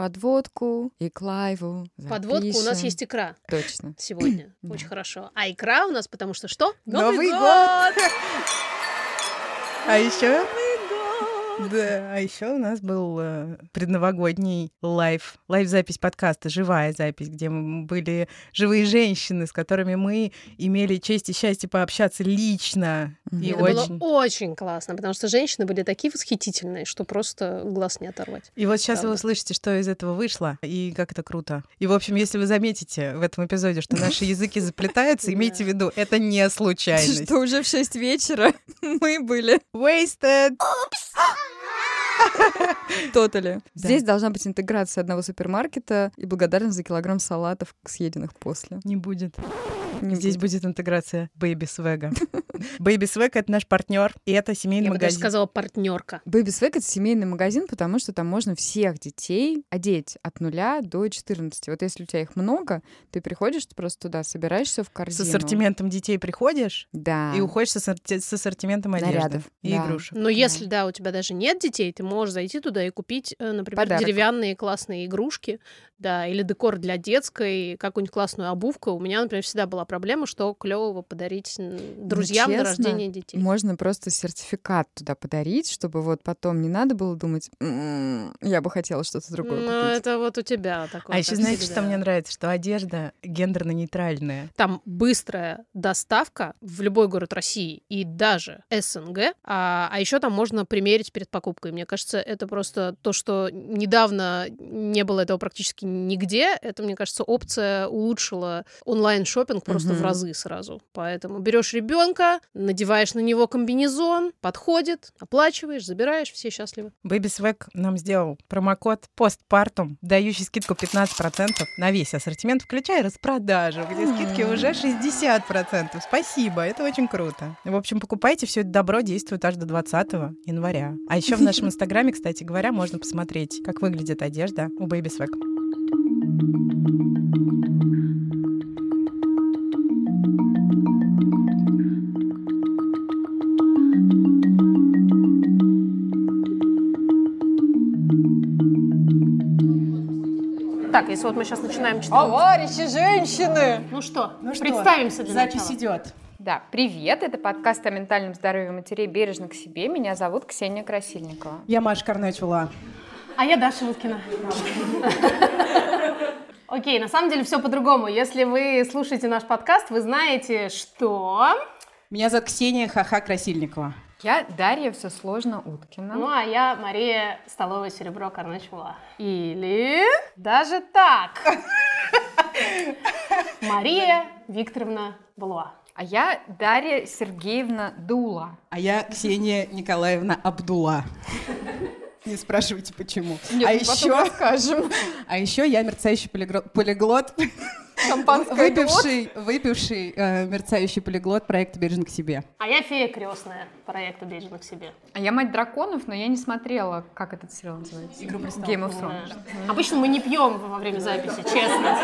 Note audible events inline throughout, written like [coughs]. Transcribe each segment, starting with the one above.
подводку и к лайву Подводку у нас запишем. есть икра Точно. [coughs] сегодня. Да. Очень хорошо. А икра у нас, потому что что? Новый год! [laughs] А еще... Да, а еще у нас был э, предновогодний live, live-запись подкаста, живая запись, где мы были живые женщины, с которыми мы имели честь и счастье пообщаться лично. И Это очень... было очень классно, потому что женщины были такие восхитительные, что просто глаз не оторвать. И вот сейчас вы Правда. услышите, что из этого вышло, и как это круто. И, в общем, если вы заметите в этом эпизоде, что наши языки заплетаются, [laughs] имейте в виду, это не случайность. Что уже в 6 вечера [laughs] мы были. Wasted! [laughs] Тотали. Да. Здесь должна быть интеграция одного супермаркета и благодарность за килограмм салатов, съеденных после. Не будет. Не Здесь будет интеграция Baby Swag. [laughs] Baby Swag — это наш партнер, и это семейный Я бы даже магазин. сказала партнерка. Baby Swag — это семейный магазин, потому что там можно всех детей одеть от нуля до 14. Вот если у тебя их много, ты приходишь просто туда, собираешь все в С корзину. ассортиментом детей приходишь Да. и уходишь с ассорти- с ассортиментом одежды Нарядов, и да. игрушек. Но если, да, у тебя даже нет детей, ты можешь зайти туда и купить, э, например, Подарок. деревянные классные игрушки, да, или декор для детской, какую-нибудь классную обувку. У меня, например, всегда была проблема, что клевого подарить м, друзьям на честно, рождение детей. Можно просто сертификат туда подарить, чтобы вот потом не надо было думать, «М, я бы хотела что-то другое Ну, купить. это вот у тебя такое. А еще знаете, что всегда. мне нравится? Что одежда гендерно-нейтральная. Там быстрая доставка в любой город России и даже СНГ, а, а еще там можно примерить перед покупкой. Мне кажется, это просто то, что недавно не было этого практически нигде. Это, мне кажется, опция улучшила онлайн шопинг просто в Мгм. разы сразу. Поэтому берешь ребенка, надеваешь на него комбинезон, подходит, оплачиваешь, забираешь, все счастливы. Baby Swag нам сделал промокод постпартум, дающий скидку 15% на весь ассортимент, включая распродажу, где скидки уже 60%. Спасибо, это очень круто. В общем, покупайте, все это добро действует аж до 20 января. А еще в нашем инстаграме, кстати говоря, можно посмотреть, как выглядит одежда у Baby Swag. Так, если вот мы сейчас начинаем читать... Товарищи женщины! Ну что, Ну что, представимся для Запись начала. идет. Да, привет, это подкаст о ментальном здоровье матерей «Бережно к себе». Меня зовут Ксения Красильникова. Я Маша Карначула. А я Даша Уткина. Окей, на самом деле все по-другому. Если вы слушаете наш подкаст, вы знаете, что... Меня зовут Ксения Хаха Красильникова. Я Дарья все сложно Уткина. Ну, а я Мария Столовое Серебро Карначула. Или даже так. [laughs] Мария Викторовна Балуа. А я Дарья Сергеевна Дула. А я Ксения Николаевна Абдула. Не спрашивайте, почему. Нет, а еще, расскажем. [laughs] а еще я мерцающий полигро- полиглот, [laughs] Шампанское выпивший, выпивший э, мерцающий полиглот проекта «Бережно к себе». А я фея крестная проекта «Бережно к себе». А я мать драконов, но я не смотрела, как этот сериал называется. «Игру престолов». Game of Thrones. Да. Обычно мы не пьем во время записи, честно.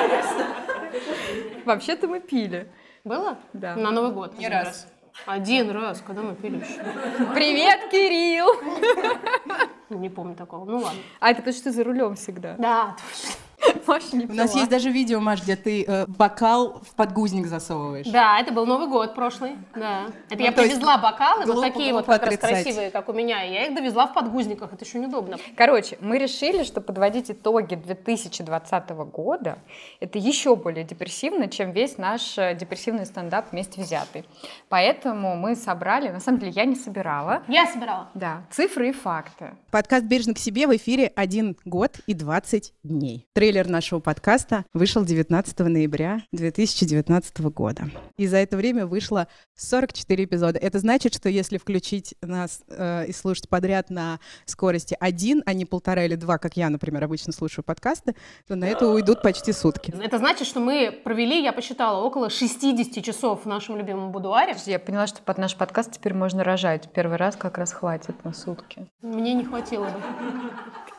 Вообще-то мы пили. Было? Да. На Новый год. Не один раз. Один раз, когда мы пили еще. Привет, Кирилл! Не помню такого. Ну ладно. А это то, что ты за рулем всегда. Да, точно. [laughs] Маша не У нас есть даже видео, Маш, где ты э, бокал в подгузник засовываешь. Да, это был Новый год прошлый. Да. Это Ну, я есть привезла бокалы, вот глупо такие вот как раз отрицать. красивые, как у меня. и Я их довезла в подгузниках. Это еще неудобно. Короче, мы решили, что подводить итоги 2020 года это еще более депрессивно, чем весь наш э, депрессивный стендап вместе взятый. Поэтому мы собрали, на самом деле я не собирала, Я собирала. да, цифры и факты. Подкаст «Бережно к себе» в эфире один год и 20 дней. Трейлер нашего подкаста вышел 19 ноября 2019 года. И за это время вышло 44 эпизода. Это значит, что если включить нас э, и слушать подряд на скорости один, а не полтора или два, как я, например, обычно слушаю подкасты, то на это уйдут почти сутки. Это значит, что мы провели, я посчитала, около 60 часов в нашем любимом будуаре. Я поняла, что под наш подкаст теперь можно рожать. Первый раз как раз хватит на сутки. Мне не хватило бы.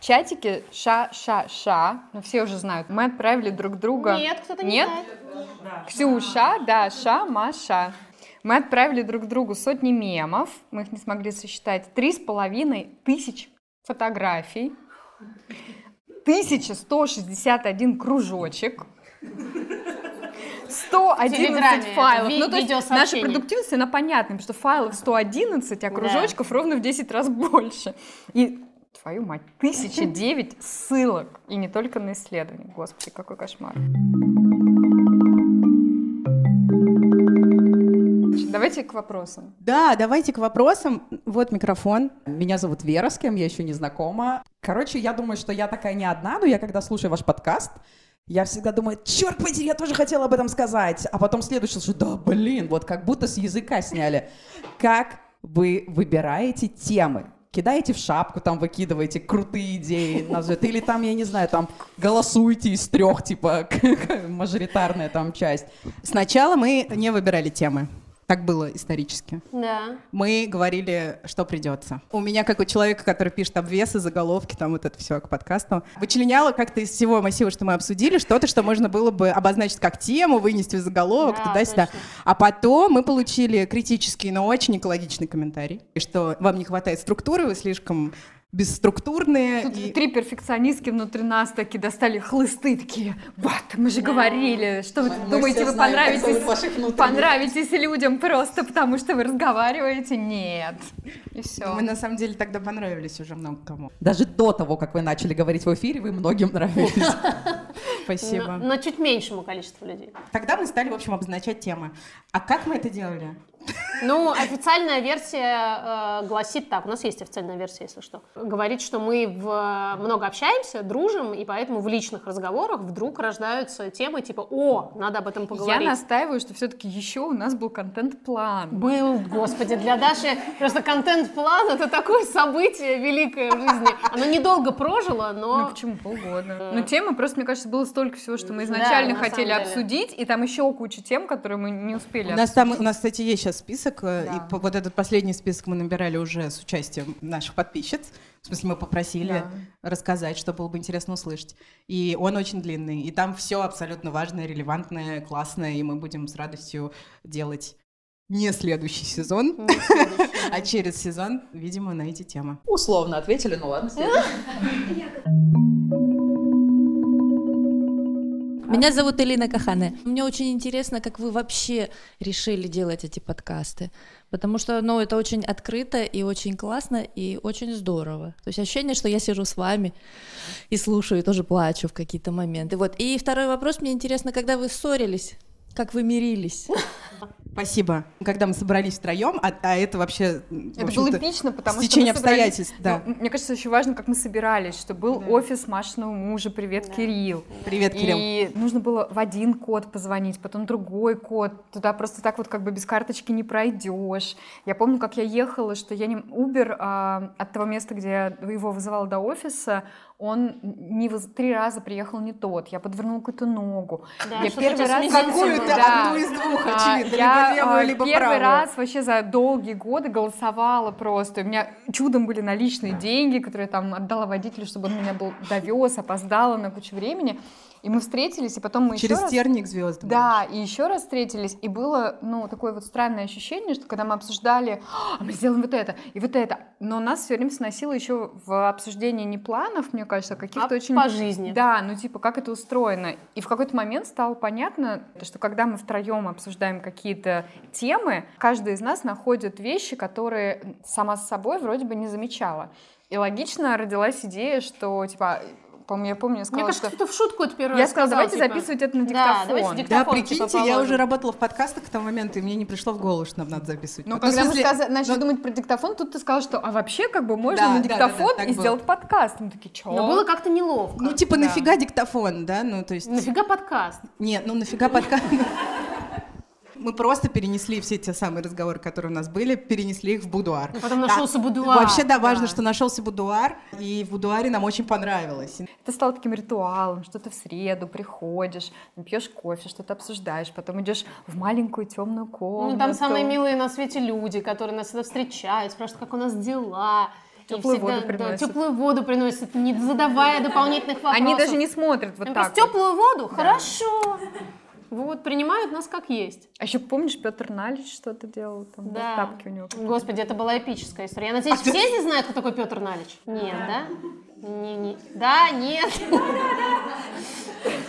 В чатике ша-ша-ша, ну все уже знают, мы отправили друг друга... Нет, кто-то не Нет? знает. Ксюша, Даша, Маша. Мы отправили друг другу сотни мемов, мы их не смогли сосчитать, три с половиной тысяч фотографий. 1161 кружочек. 111 Телеграме, файлов. ну, то есть наша продуктивность, она понятна, потому что файлов 111, а кружочков ровно в 10 раз больше. И, твою мать, 1009 ссылок. И не только на исследования. Господи, какой кошмар. Давайте к вопросам. Да, давайте к вопросам. Вот микрофон. Меня зовут Вера, с кем я еще не знакома. Короче, я думаю, что я такая не одна, но я когда слушаю ваш подкаст, я всегда думаю, черт подери, я тоже хотела об этом сказать. А потом следующий, что да, блин, вот как будто с языка сняли. Как вы выбираете темы? Кидаете в шапку, там выкидываете крутые идеи, назовете, или там, я не знаю, там голосуете из трех, типа, [laughs] мажоритарная там часть. Сначала мы не выбирали темы. Так было исторически. Да. Мы говорили, что придется. У меня, как у человека, который пишет обвесы, заголовки, там вот это все к подкасту, вычленяла как-то из всего массива, что мы обсудили, что-то, что можно было бы обозначить как тему, вынести в заголовок, Да, туда-сюда. А потом мы получили критический, но очень экологичный комментарий, что вам не хватает структуры, вы слишком бесструктурные. Тут и- три перфекционистки внутри нас такие достали хлысты, такие, вот, мы же говорили, что вы Мы думаете, вы знаем, понравитесь, понравитесь людям просто потому, что вы разговариваете? Нет. И все. Мы на самом деле тогда понравились уже много кому. Даже до того, как вы начали говорить в эфире, вы многим нравились. [laughs] Спасибо. Но, но чуть меньшему количеству людей. Тогда мы стали, в общем, обозначать темы. А как мы это делали? Ну, официальная версия э, гласит так. У нас есть официальная версия, если что. Говорит, что мы в- много общаемся, дружим, и поэтому в личных разговорах вдруг рождаются темы типа «О, надо об этом Я поговорить». настаиваю, что все-таки еще у нас был контент-план. Был, господи, для Даши просто контент-план — это такое событие великое в жизни. Оно недолго прожило, Ну но... почему полгода? Ну темы просто, мне кажется, было столько всего, что мы Да, изначально на хотели обсудить, и там еще куча тем, которые мы не успели У нас там, обсудить. у нас, кстати, есть сейчас список, э, Да. и по- вот этот последний список мы набирали уже с участием наших подписчиц. В смысле, мы попросили рассказать, что было бы интересно услышать. И он очень длинный, и там все абсолютно важное, релевантное, классное, и мы будем с радостью делать не следующий сезон, Не следующий. [laughs] а через сезон, видимо, на эти темы. Условно ответили, ну ладно. следующий. [laughs] Меня зовут Элина Кахане. Мне очень интересно, как вы вообще решили делать эти подкасты. Потому что, ну, это очень открыто и очень классно и очень здорово. То есть ощущение, что я сижу с вами и слушаю, и тоже плачу в какие-то моменты. Вот. И второй вопрос, мне интересно, когда вы ссорились, как вы мирились? [laughs] Спасибо. Когда мы собрались втроем, а, а это вообще... Это было эпично, потому что стечение обстоятельств, да. Ну, мне кажется, очень важно, как мы собирались, что был офис Машиного мужа, привет, Кирилл. Привет, Кирилл. И нужно было в один код позвонить, потом другой код. Туда просто так вот как бы без карточки не пройдешь. Я помню, как я ехала, что я не... Uber а, от того места, где я его вызывала до офиса, он не воз- три раза приехал не тот. Я подвернула какую-то ногу. Да, я первый раз... Какую-то Да. одну из двух, А, очевидно, я, левую, а, либо первый правую. раз вообще за долгие годы голосовала просто. У меня чудом были наличные деньги, которые я там отдала водителю, чтобы он меня был довез, опоздала на кучу времени. И мы встретились, и потом мы Через еще раз... терник звезд. Да, и еще раз встретились, и было, ну, такое вот странное ощущение, что когда мы обсуждали, а мы сделаем вот это и вот это, но нас все время сносило еще в обсуждении не планов, мне кажется, а каких-то А очень... по жизни. Да, ну типа, как это устроено. И в какой-то момент стало понятно, что когда мы втроем обсуждаем какие-то темы, каждый из нас находит вещи, которые сама с собой вроде бы не замечала. И логично родилась идея, что, типа, по-моему, я помню, я Мне сказала, кажется, что... кто-то в шутку это первый Я раз сказала, сказал, давайте типа, записывать это на Да, диктофон. давайте Да, диктофон, типа, прикиньте, я положим. уже работала в подкастах к тому моменту, и мне не пришло в голову, что нам надо записывать. Ну, в когда мы смысле, сказа- начали ну, думать про диктофон, тут ты сказал, что а вообще как бы можно Да, на да, да, диктофон да, так и было. сделать подкаст. Мы такие, чё? Но было как-то неловко. Ну, типа, Да. нафига диктофон, да? Ну, то есть... Нафига подкаст? Нет, ну нафига подкаст? [laughs] Мы просто перенесли все те самые разговоры, которые у нас были, перенесли их в будуар. Ну, потом Да. нашелся будуар. Вообще, да, важно, да. что нашелся будуар, и в будуаре нам очень понравилось. Это стало таким ритуалом, что ты в среду приходишь, пьешь кофе, что-то обсуждаешь, потом идешь в маленькую темную комнату. Ну, там самые милые на свете люди, которые нас всегда встречают, спрашивают, как у нас дела. Теплую всегда, воду да, приносят. теплую воду приносят, не задавая [laughs] дополнительных вопросов. Они даже не смотрят вот Они так просто вот. теплую воду? Хорошо. Вот, принимают нас как есть. А еще помнишь, Петр Налич что-то делал? Там, да. Тапки у него. Господи, это была эпическая история. Я надеюсь, А ты- все здесь знают, кто такой Петр Налич? Нет, да? Не, не. Да, нет.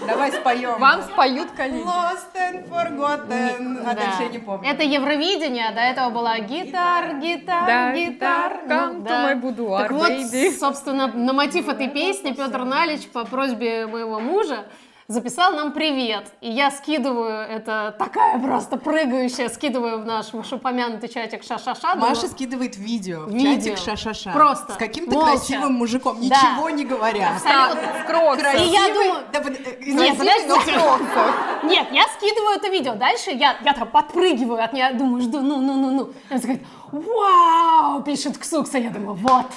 Давай споем. Вам споют коллеги. Lost and forgotten. А Да. дальше я не помню. Это Евровидение, а до этого была гитар, гитар, Да, гитар. гитар, come Ну, to да. my boudoir, Так вот, baby. собственно, на мотив этой песни Петр Налич по просьбе моего мужа записал нам привет. И я скидываю, это такая просто прыгающая, скидываю в наш вышеупомянутый чатик ша-ша-ша. думаю, Маша скидывает видео в Видео. чатик ша-ша-ша. Просто. С каким-то Молча. красивым мужиком, Да. ничего не говоря. Абсолютно. В кроксах. И я думаю, Да, э, Нет, но в кроксах. Нет, я скидываю это видео. Дальше я, я так подпрыгиваю от нее, думаю, жду, ну, ну, ну, ну. И она говорит, вау, пишет Ксукса. Я думаю, вот,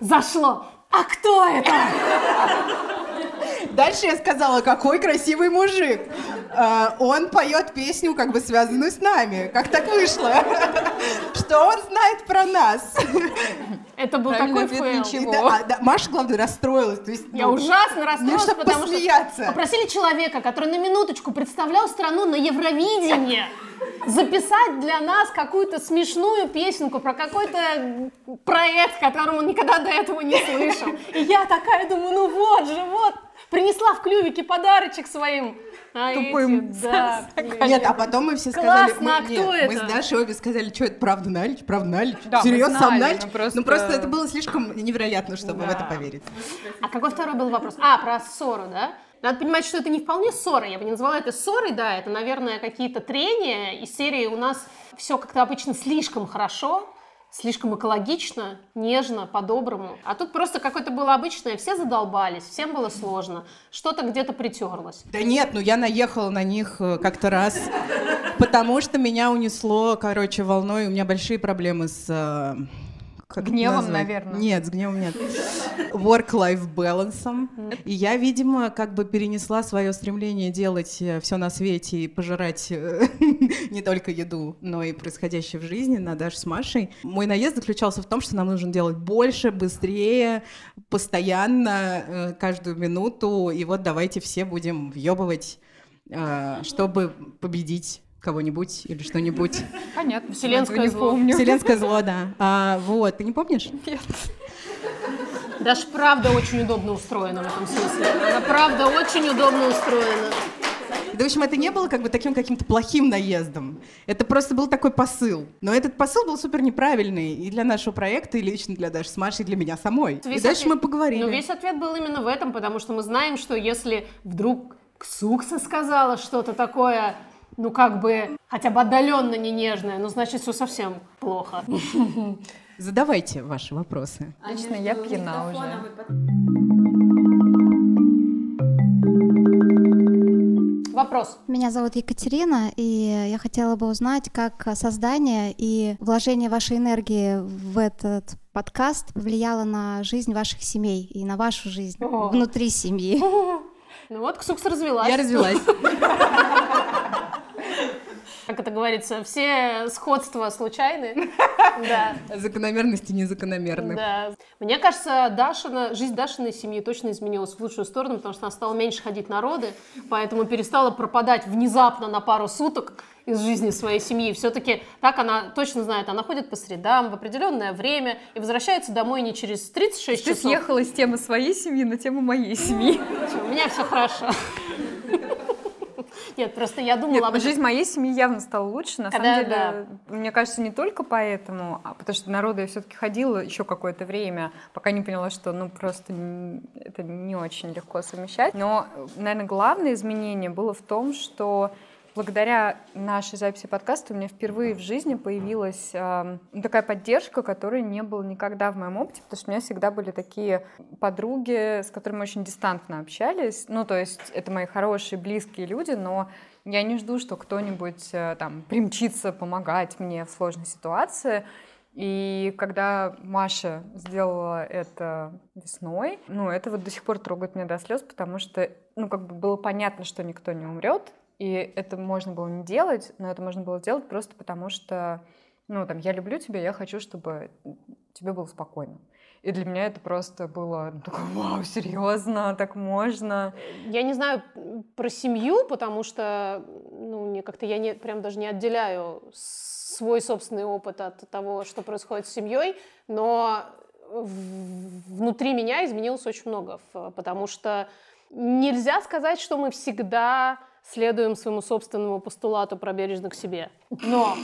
зашло. А кто это? Дальше я сказала, какой красивый мужик. А, Он поет песню, как бы связанную с нами. Как так вышло? [laughs] Что он знает про нас? Это был Правильный такой ответ фейл. ничего. Да, а, да, Маша, главное, расстроилась. То есть, Я ну, ужасно расстроилась, чтобы потому что посмеяться. попросили человека, который на минуточку представлял страну на Евровидении, записать для нас какую-то смешную песенку про какой-то проект, которому он никогда до этого не слышал. И я такая думаю, ну вот же, принесла в клювике подарочек своим. А Тупым. эти, да, Нет, а потом мы все сказали, Классно, мы, а нет, кто мы это? с Дашей обе сказали, что это правда Налич, правда Налич, Да, мы серьезно, сам Налич. ну просто- Ну просто это было слишком невероятно, чтобы в Да. это поверить. А какой второй был вопрос? А, про ссору, да? Надо понимать, что это не вполне ссора. Я бы не назвала это ссорой, да, это, наверное, какие-то трения из серии у нас все как-то обычно слишком хорошо, слишком экологично, нежно, по-доброму. А тут просто какое-то было обычное, все задолбались, всем было сложно, что-то где-то притерлось. Да нет, ну я наехала на них э, как-то раз, потому что меня унесло, короче, волной. У меня большие проблемы с... э, как Гневом, назвать? наверное. Нет, с гневом нет. Work-life balance. И я, видимо, как бы перенесла свое стремление делать все на свете и пожирать э, [laughs] не только еду, но и происходящее в жизни на Дашу с Машей. Мой наезд заключался в том, что нам нужно делать больше, быстрее, постоянно, э, каждую минуту. И вот давайте все будем въебывать, э, чтобы победить кого-нибудь или что-нибудь. Понятно. Вселенское зло. помню. [laughs] Вселенское зло, да. А, вот, ты не помнишь? Даже правда очень удобно устроена в этом смысле. Она правда очень удобно устроена. Да, в общем, это не было как бы таким каким-то плохим наездом. Это просто был такой посыл. Но этот посыл был супер неправильный и для нашего проекта, и лично для Даши с Машей, и для меня самой. Весь и дальше ответ- мы поговорили. Ну, весь ответ был именно в этом, потому что мы знаем, что если вдруг Ксукса сказала что-то такое, ну, как бы, хотя бы отдаленно не нежное, ну, значит, все совсем плохо. [laughs] Задавайте ваши вопросы. Лично я пьяна уже. Вопрос. Меня зовут Екатерина, и я хотела бы узнать, как создание и вложение вашей энергии в этот подкаст влияло на жизнь ваших семей и на вашу жизнь О. внутри семьи. [laughs] Ну вот, Ксукса развелась. Я развелась. [laughs] Как это говорится, все сходства случайны. [laughs] Да. Закономерности незакономерны. Да. Мне кажется, Дашина, жизнь Дашиной семьи точно изменилась в лучшую сторону, потому что она стала меньше ходить на роды, поэтому перестала пропадать внезапно на пару суток из жизни своей семьи. Все-таки так она точно знает, она ходит по средам в определенное время и возвращается домой не через 36 Ты часов. съехала с темы своей семьи на тему моей семьи. У меня все хорошо. [laughs] [laughs] Нет, просто я думала Нет, об этом. жизнь моей семьи явно стала лучше. На самом деле, мне кажется, не только поэтому, а потому что народу я все-таки ходила еще какое-то время, пока не поняла, что ну просто это не очень легко совмещать. Но, наверное, главное изменение было в том, что благодаря нашей записи подкаста у меня впервые в жизни появилась ну, такая поддержка, которой не было никогда в моем опыте, потому что у меня всегда были такие подруги, с которыми очень дистантно общались. Ну, то есть это мои хорошие, близкие люди, но я не жду, что кто-нибудь э, там примчится помогать мне в сложной ситуации. И когда Маша сделала это весной, ну, это вот до сих пор трогает меня до слез, потому что, ну, как бы было понятно, что никто не умрет, и это можно было не делать, но это можно было сделать просто потому, что, ну, там, я люблю тебя, я хочу, чтобы тебе было спокойно. И для меня это просто было ну, такое, вау, серьезно, так можно. Я не знаю про семью, потому что, ну, мне как-то я не, прям даже не отделяю свой собственный опыт от того, что происходит с семьей, но внутри меня изменилось очень много, потому что нельзя сказать, что мы всегда следуем своему собственному постулату про бережно к себе. Но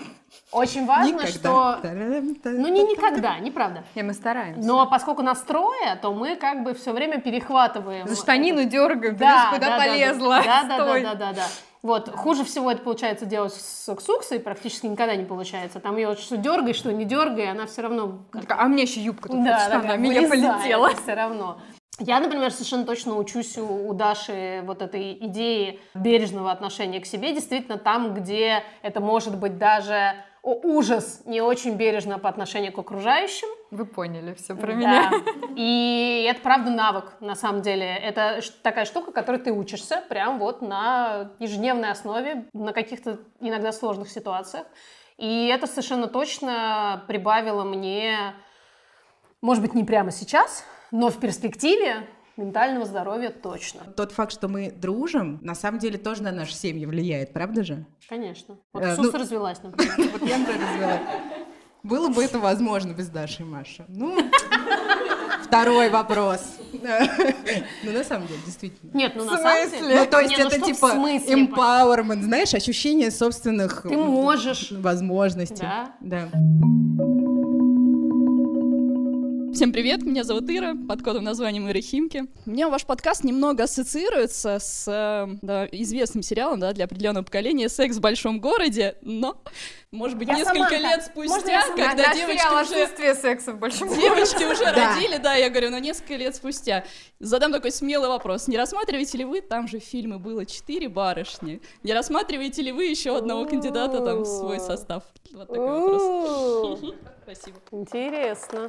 очень важно, что... Ну, не никогда, неправда. И мы стараемся. Но поскольку нас трое, то мы как бы все время перехватываем. За штанину дергаем, ты Да, куда да, полезла. Да, да, да, да, да, да. Вот, хуже всего это получается делать с Ксуксой, практически никогда не получается. Там ее что дергай, что не дергай, она все равно... как- А мне еще юбка тут Да, штана, такая, меня полетела. все равно. Я, например, совершенно точно учусь у, у Даши вот этой идеи бережного отношения к себе, действительно там, где это может быть даже о, ужас, не очень бережно по отношению к окружающим, Вы поняли все про да. меня. И это правда навык, на самом деле. Это такая штука, которой ты учишься прям вот на ежедневной основе, на каких-то иногда сложных ситуациях. И это совершенно точно прибавило мне, может быть, не прямо сейчас, но в перспективе ментального здоровья точно. Тот факт, что мы дружим, на самом деле тоже на наши семьи влияет, правда же? Конечно. Вот Э, Суса ну- развелась, например. [laughs] Вот я бы развела. Было бы это возможно без Даши и Маши. Ну, [laughs] второй вопрос. [laughs] Ну, на самом деле, действительно. Нет, ну на самом деле... Ну, то есть ну это типа empowerment, знаешь, ощущение собственных Ты можешь. возможностей. Да. Да. Всем привет, меня зовут Ира, под кодовым названием Ира Химки. У меня ваш подкаст немного ассоциируется с э, да, известным сериалом да, для определенного поколения «Секс в большом городе», но, может быть, Я несколько Саманта. лет спустя, я когда Наш девочки уже... «Отсутствие секса в большом Девочки уже Да. родили, да, я говорю, на несколько лет спустя. Задам такой смелый вопрос. Не рассматриваете ли вы, там же в фильме было четыре барышни, не рассматриваете ли вы еще одного кандидата там в свой состав? Вот такой вопрос. [laughs] Спасибо. Интересно.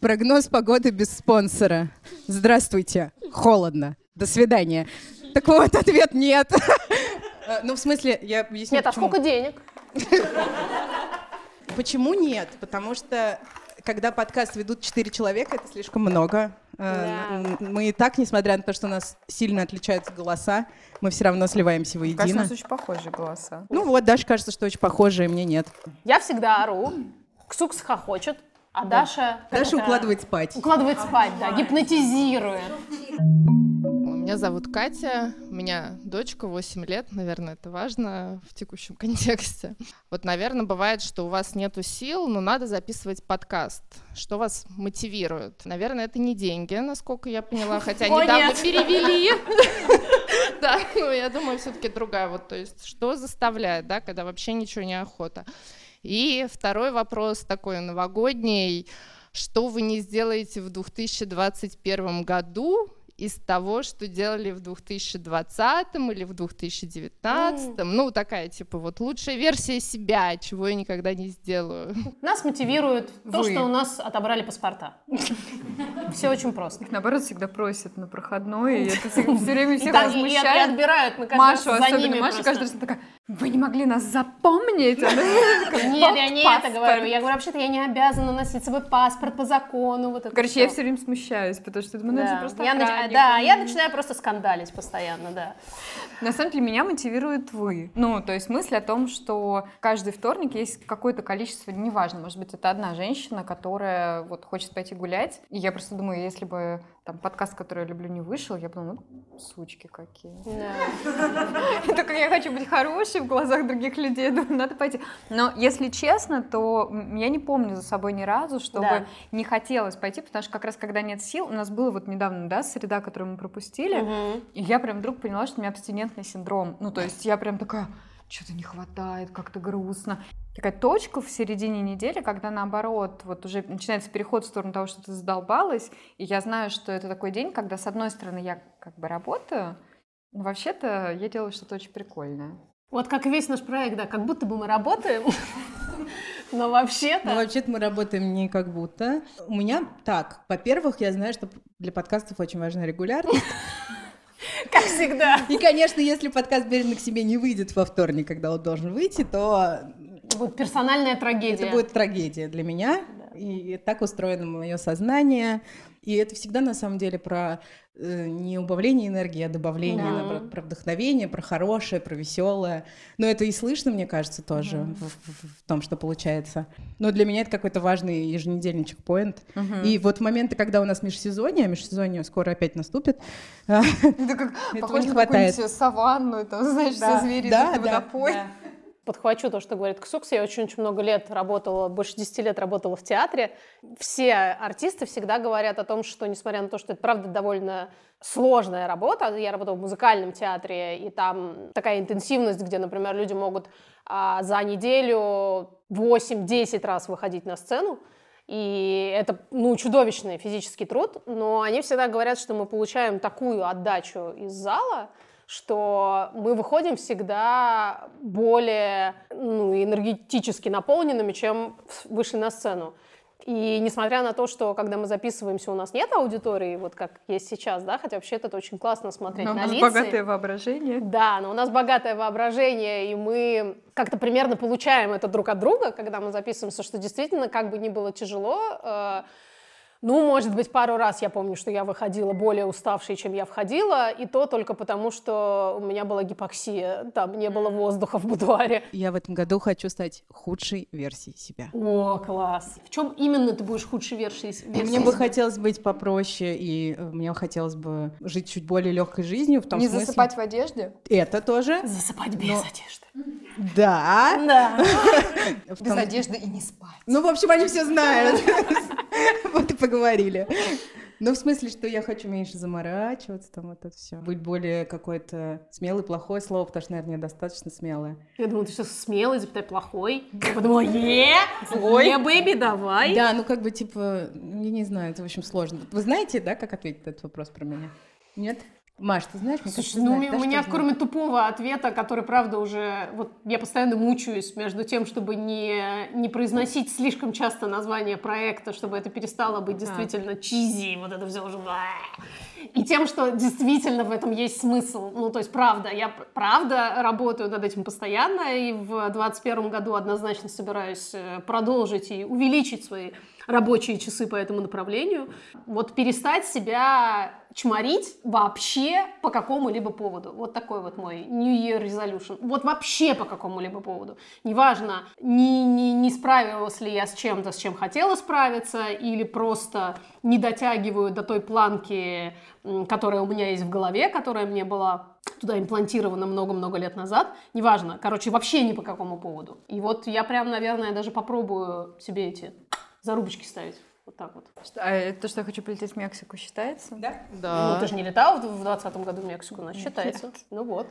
Прогноз погоды без спонсора. Здравствуйте. Холодно. До свидания. Так вот, ответ нет. Э, Ну, в смысле, я объясню, Нет, а сколько денег? Почему нет? Потому что когда подкаст ведут четыре человека, это слишком много. Э, н- Мы и так, несмотря на то, что у нас сильно отличаются голоса, мы все равно сливаемся Кажется, у воедино. нас очень похожие голоса. Ну вот, Даша кажется, что очень похожие, мне нет. Я всегда ору, Ксукс хохочет, а Даша... как Даша это, укладывает спать. Укладывает спать, да, гипнотизирует. Меня зовут Катя, у меня дочка 8 лет, наверное, это важно в текущем [laughs] контексте. Вот, наверное, бывает, что у вас нету сил, но надо записывать подкаст. Что вас мотивирует? Наверное, это не деньги, насколько я поняла, хотя О, недавно нет. перевели. [laughs] Да, ну я думаю, все-таки другая. Вот, то есть, что заставляет, да, когда вообще ничего не охота. И второй вопрос такой новогодний. Что вы не сделаете в 2021 году из того, что делали в 2020 или в 2019? Ну, такая, типа, вот лучшая версия себя, чего я никогда не сделаю. Нас мотивирует то, Вы. что у нас отобрали паспорта. Все очень просто. Их, наоборот, всегда просят на проходной, и это все время всех Да, и- и от- и возмущает. отбирают. Машу, особенно просто. каждый раз такая, вы не могли нас запомнить? Нет, я не это говорю. Я говорю, вообще-то я не обязана носить с собой паспорт по закону. Вот это Короче, я все время смущаюсь, потому что думаю, ну это просто. Да, я начинаю просто скандалить постоянно, да. На самом деле меня мотивирует вы. Ну, то есть мысль о том, что каждый вторник есть какое-то количество, неважно, может быть, это одна женщина, которая вот хочет пойти гулять. И я просто думаю, если бы там подкаст, который я люблю, не вышел, я бы думала, ну, сучки какие. [laughs] Только я хочу быть хорошей в глазах других людей, думаю, надо пойти. Но если честно, то я не помню за собой ни разу, чтобы Да. не хотелось пойти, потому что как раз когда нет сил, у нас было вот недавно, да, среда, которую мы пропустили, и я прям вдруг поняла, что у меня абстинентный синдром. Ну, то есть я прям такая, что-то не хватает, как-то грустно. Такая точка в середине недели, когда наоборот, вот уже начинается переход в сторону того, что ты задолбалась, и я знаю, что это такой день, когда, с одной стороны, я как бы работаю, но вообще-то я делаю что-то очень прикольное. Вот как и весь наш проект, да, как будто бы мы работаем, [laughs] но вообще-то... Ну, вообще-то мы работаем не как будто. У меня так. Во-первых, я знаю, что для подкастов очень важна регулярность. [laughs] Как всегда. И, конечно, если подкаст «Бережно к себе» не выйдет во вторник, когда он должен выйти, то Будет персональная это трагедия. будет трагедия для меня. И так устроено мое сознание. И это всегда на самом деле про э, не убавление энергии, а добавление, Да. наоборот, про вдохновение, про хорошее, про веселое. Но это и слышно, мне кажется, тоже в, в- в том, что получается. Но для меня это какой-то важный еженедельничек поинт. И вот моменты, когда у нас межсезонье, а межсезонье скоро опять наступит, [laughs] Это как [laughs] Этого похоже не на хватает. какую-нибудь саванну, там, знаешь, Да, все звери да, да, водопой. да. Подхвачу то, что говорит Ксукс. Я очень-очень много лет работала, больше 10 лет работала в театре. Все артисты всегда говорят о том, что, несмотря на то, что это, правда, довольно сложная работа, я работала в музыкальном театре, и там такая интенсивность, где, например, люди могут а, за неделю 8-10 раз выходить на сцену, и это, ну, чудовищный физический труд, но они всегда говорят, что мы получаем такую отдачу из зала, что мы выходим всегда более ну, энергетически наполненными, чем вышли на сцену. И несмотря на то, что когда мы записываемся, у нас нет аудитории, вот как есть сейчас, да, хотя вообще это очень классно смотреть Но у на нас лица. богатое воображение. Да, но у нас богатое воображение, и мы как-то примерно получаем это друг от друга, когда мы записываемся, что действительно, как бы ни было тяжело, э, ну, может быть, пару раз я помню, что я выходила более уставшей, чем я входила, и то только потому, что у меня была гипоксия, там не было воздуха в будуаре. Я в этом году хочу стать худшей версией себя. О, класс! В чем именно ты будешь худшей версией? Версией мне бы себя? хотелось быть попроще, и э, мне хотелось бы жить чуть более легкой жизнью в том Не смысле. засыпать в одежде? Это тоже. Засыпать без Но- одежды. Да. Да. [laughs] Без одежды и не спать. Ну, в общем, они все знают. [laughs] [laughs] Вот и поговорили. Ну, в смысле, что я хочу меньше заморачиваться, там вот это все. Быть более какой-то смелый, плохое слово, потому что, наверное, недостаточно смелое. Я думала, ты что, смелый, запятай, плохой. [laughs] Я подумала, е, е, бэби, давай. Да, ну как бы типа, я не знаю, это в общем сложно. Вы знаете, да, как ответить на этот вопрос про меня? Нет? Маш, ты знаешь? Мне кажется, Слушай, ну, знаешь, у да, меня, кроме тупого ответа, который, правда, уже... Вот я постоянно мучаюсь между тем, чтобы не, не произносить слишком часто название проекта, чтобы это перестало быть действительно чизи, вот это все уже... И тем, что действительно в этом есть смысл. Ну, то есть, правда, я пр- правда работаю над этим постоянно, и в 2021 году однозначно собираюсь э, продолжить и увеличить свои рабочие часы по этому направлению. Вот перестать себя чморить вообще по какому-либо поводу. Вот такой вот мой New Year Resolution. Вот вообще по какому-либо поводу. Неважно, не, не, не справилась ли я с чем-то, с чем хотела справиться, или просто не дотягиваю до той планки, которая у меня есть в голове, которая мне была туда имплантирована много-много лет назад. Неважно. Короче, вообще ни по какому поводу. И вот я прям, наверное, даже попробую себе эти зарубочки ставить. Вот так вот. А это то, что я хочу полететь в Мексику, считается? Да. Ну, ты же не летала в в 2020 году в Мексику, значит, считается. Ну вот.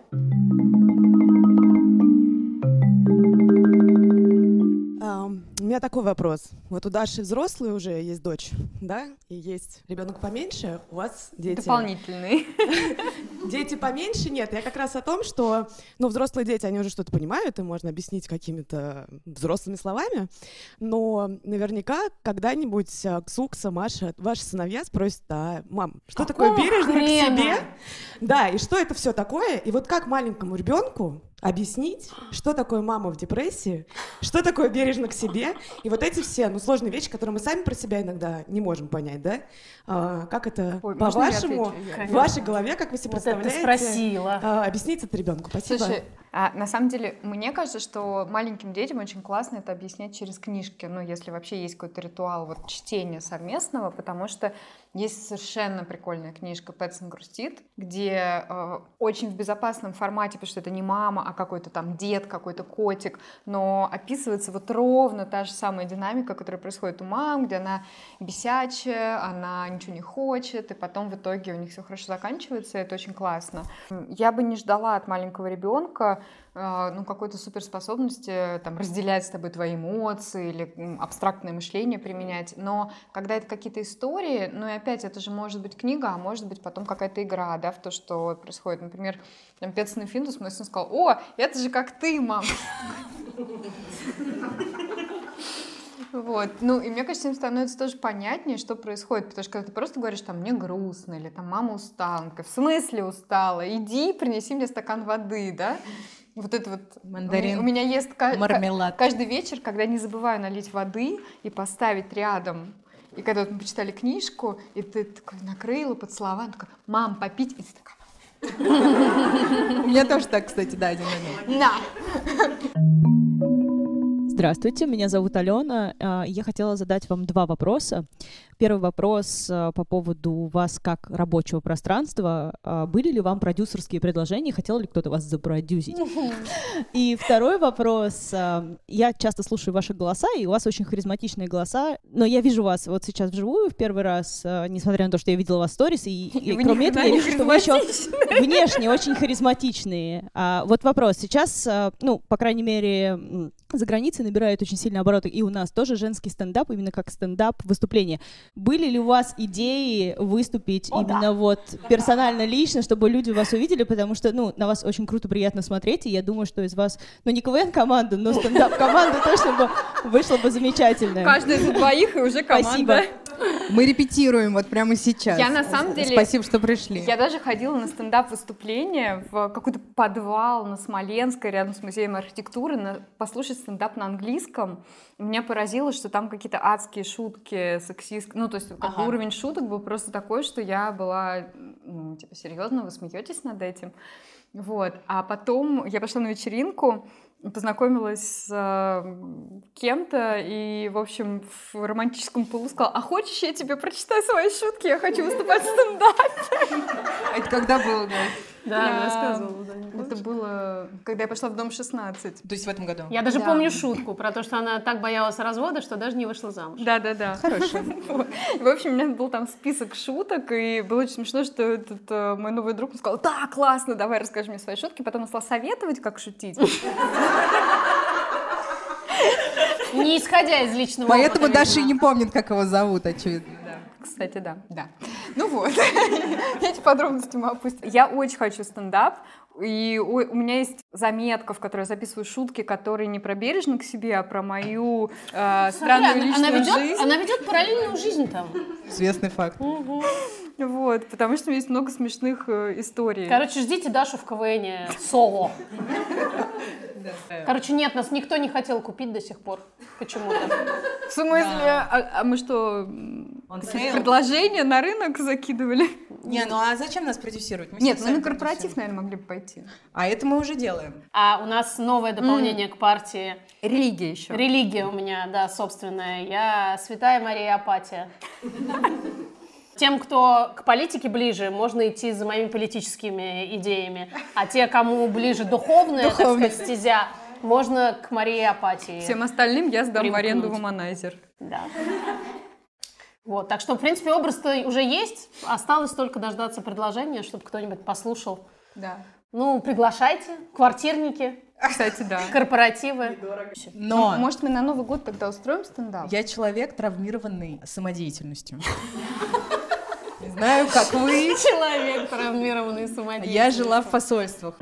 Меня такой вопрос. Вот у Даши взрослые уже есть дочь, да, и есть ребенок поменьше, у вас дети... Дополнительный. [laughs] Дети поменьше нет. Я как раз о том, что, ну, взрослые дети, они уже что-то понимают, и можно объяснить какими-то взрослыми словами, но наверняка когда-нибудь а, Ксукса, Маша, ваши сыновья спросят, а, мам, что такое бережно к хрена?» себе? Да, и что это все такое? И вот как маленькому ребенку объяснить, что такое мама в депрессии, что такое бережно к себе, и вот эти все, ну, сложные вещи, которые мы сами про себя иногда не можем понять, да? А, как это, по-вашему, в вашей голове, как вы себе Вот это представляете? спросила. а, объяснить это ребенку. Спасибо. Слушай, а, на самом деле, мне кажется, что маленьким детям очень классно это объяснять через книжки, ну, если вообще есть какой-то ритуал вот чтения совместного, потому что есть совершенно прикольная книжка «Пэтсон грустит», где э, очень в безопасном формате, потому что это не мама, а какой-то там дед, какой-то котик, но описывается вот ровно та же самая динамика, которая происходит у мам, где она бесячая, она ничего не хочет, и потом в итоге у них все хорошо заканчивается, это очень классно. Я бы не ждала от маленького ребенка э, ну, какой-то суперспособности там, разделять с тобой твои эмоции или абстрактное мышление применять. Но когда это какие-то истории, ну и опять, это же может быть книга, а может быть потом какая-то игра, да, в то, что происходит. Например, там Петсон и Финдус мой сын сказал, о, это же как ты, мам. Вот. Ну, и мне кажется, им становится тоже понятнее, что происходит, потому что когда ты просто говоришь, там, мне грустно, или там, мама устала, такая, в смысле устала? Иди, принеси мне стакан воды, да? Вот это вот Мандарин. У меня есть ка- ка- Мармелад. каждый вечер, когда не забываю налить воды и поставить рядом. И когда вот мы почитали книжку, и ты такой накрыла, поцеловала, она такая, мам, попить, и ты такая, У меня тоже так, кстати, да, один момент. на. Здравствуйте, меня зовут Алена. А, Я хотела задать вам два вопроса. Первый вопрос а, по поводу вас как рабочего пространства. А, Были ли вам продюсерские предложения? Хотел ли кто-то вас запродюсить? И второй вопрос. Я часто слушаю ваши голоса, и у вас очень харизматичные голоса, но я вижу вас вот сейчас вживую в первый раз, несмотря на то, что я видела вас в сторис, и, [laughs] и кроме этого, я вижу, что вы еще внешне очень харизматичные. Вот вопрос. Сейчас, ну, по крайней мере, за границей набирают очень сильно обороты, и у нас тоже женский стендап, именно как стендап выступление. Были ли у вас идеи выступить именно вот персонально, лично, чтобы люди вас увидели, потому что, ну, на вас очень круто, приятно смотреть, и я думаю, что из вас, ну, не КВН-команда, но стендап-команда [laughs] точно бы вышла бы замечательная. Каждый из двоих и уже команда. Спасибо. Мы репетируем вот прямо сейчас. Я на самом деле- Спасибо, что пришли. Я даже ходила на стендап-выступление в какой-то подвал на Смоленской, рядом с музеем архитектуры, на- послушать стендап на английском. И Меня поразило, что там какие-то адские шутки, сексистские. Ну, то есть Ага. уровень шуток был просто такой, что я была, ну, типа, серьезно, вы смеетесь над этим? Вот. А потом я пошла на вечеринку, познакомилась с э, кем-то и, в общем, в романтическом полу сказала, а хочешь, я тебе прочитаю свои шутки, я хочу выступать в стендапе. Это когда было, да? Да, Я- рассказывала. да, Это было, когда я пошла в дом 16. То есть в этом году? Я даже Да. помню шутку про то, что она так боялась развода, что даже не вышла замуж. Да-да-да. Хорошо. [laughs] Вот. И, В общем, у меня был там список шуток, и было очень смешно, что этот э, мой новый друг сказал, да, классно, давай расскажи мне свои шутки. Потом стал советовать, как шутить. Не исходя из личного Поэтому опыта, Даша и не помнит, как его зовут, очевидно. Кстати, да, да. Ну вот, [laughs] эти подробности мы опустим. Я очень хочу стендап, и у, у меня есть заметка, в которой я записываю шутки, которые не про бережно к себе, а про мою э, Смотри, странную она, личную она ведет, жизнь. она ведет параллельную жизнь там. Известный факт. Вот, потому что у меня есть много смешных э, историй. Короче, ждите Дашу в КВН соло. Короче, нет, нас никто не хотел купить до сих пор. Почему-то. В смысле, а, а мы что, какие-то предложения на рынок закидывали? Не, ну а зачем нас продюсировать? Мы Нет, мы на сами корпоратив, наверное, могли бы пойти. А это мы уже делаем. А у нас новое дополнение к партии. Религия еще. Религия у меня, да, собственная. Я святая Мария Апатия. Тем, кто к политике ближе, можно идти за моими политическими идеями. А те, кому ближе духовная, Духовная. так сказать, стезя, можно к Марии Апатии. Всем остальным я сдам в Примкнуть. аренду в Аманайзер. Да. Вот, так что, в принципе, образ-то уже есть. Осталось только дождаться предложения, чтобы кто-нибудь послушал. Да. Ну, приглашайте, квартирники, Кстати, да. корпоративы. Но Может, мы на Новый год тогда устроим стендап? я человек, травмированный самодеятельностью. [laughs] Знаю, как вы. Человек, травмированный самодеятельностью. Я жила в посольствах.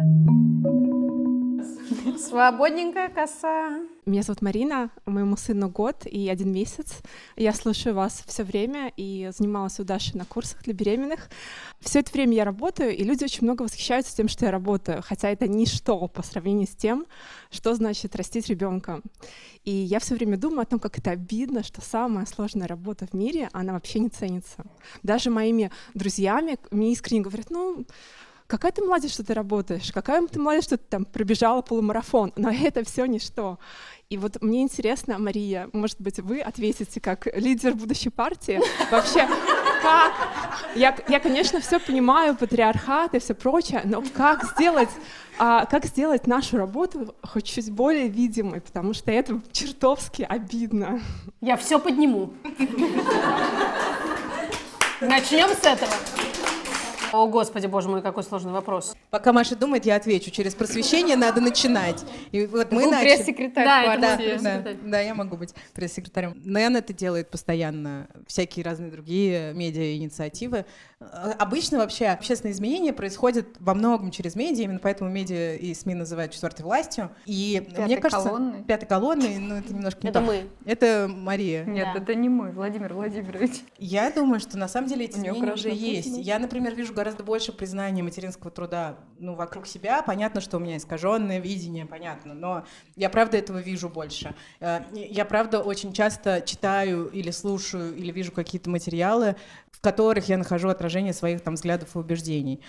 [laughs] Свободненькая коса. Меня зовут Марина, моему сыну год и один месяц. Я слушаю вас все время и занималась у Даши на курсах для беременных. Все это время я работаю, и люди очень много восхищаются тем, что я работаю, хотя это ничто по сравнению с тем, что значит растить ребенка. И я все время думаю о том, как это обидно, что самая сложная работа в мире, она вообще не ценится. Даже моими друзьями мне искренне говорят, ну, какая ты молодец, что ты работаешь, какая ты молодец, что ты там пробежала полумарафон, но [laughs] это все ничто. И вот мне интересно, Мария, может быть, вы ответите как лидер будущей партии, вообще, как... Я, я конечно, все понимаю, патриархат и все прочее, но как сделать, а, как сделать нашу работу хоть чуть более видимой, потому что это чертовски обидно. Я все подниму. Начнем с этого. О, господи, боже мой, какой сложный вопрос. Пока Маша думает, я отвечу. Через просвещение надо начинать. И вот мы начали. пресс-секретарь Да, Да, пресс-секретарь. да, я могу быть пресс-секретарем. Нэн это делает постоянно, всякие разные другие медиа-инициативы. Э, Обычно вообще общественные изменения происходят во многом через медиа, именно поэтому медиа и СМИ называют четвертой властью. И Пятой мне кажется, колонной. пятой колонной, ну это немножко не Это то. мы. Это Мария. Нет, Да. это не мы, Владимир Владимирович. Я думаю, что на самом деле эти изменения уже есть. Я, например, вижу гораздо больше признания материнского труда ну, вокруг себя. Понятно, что у меня искаженное видение, понятно, но я правда этого вижу больше. Э, я правда очень часто читаю или слушаю, или вижу какие-то материалы, в которых я нахожу отражение своих там взглядов и убеждений.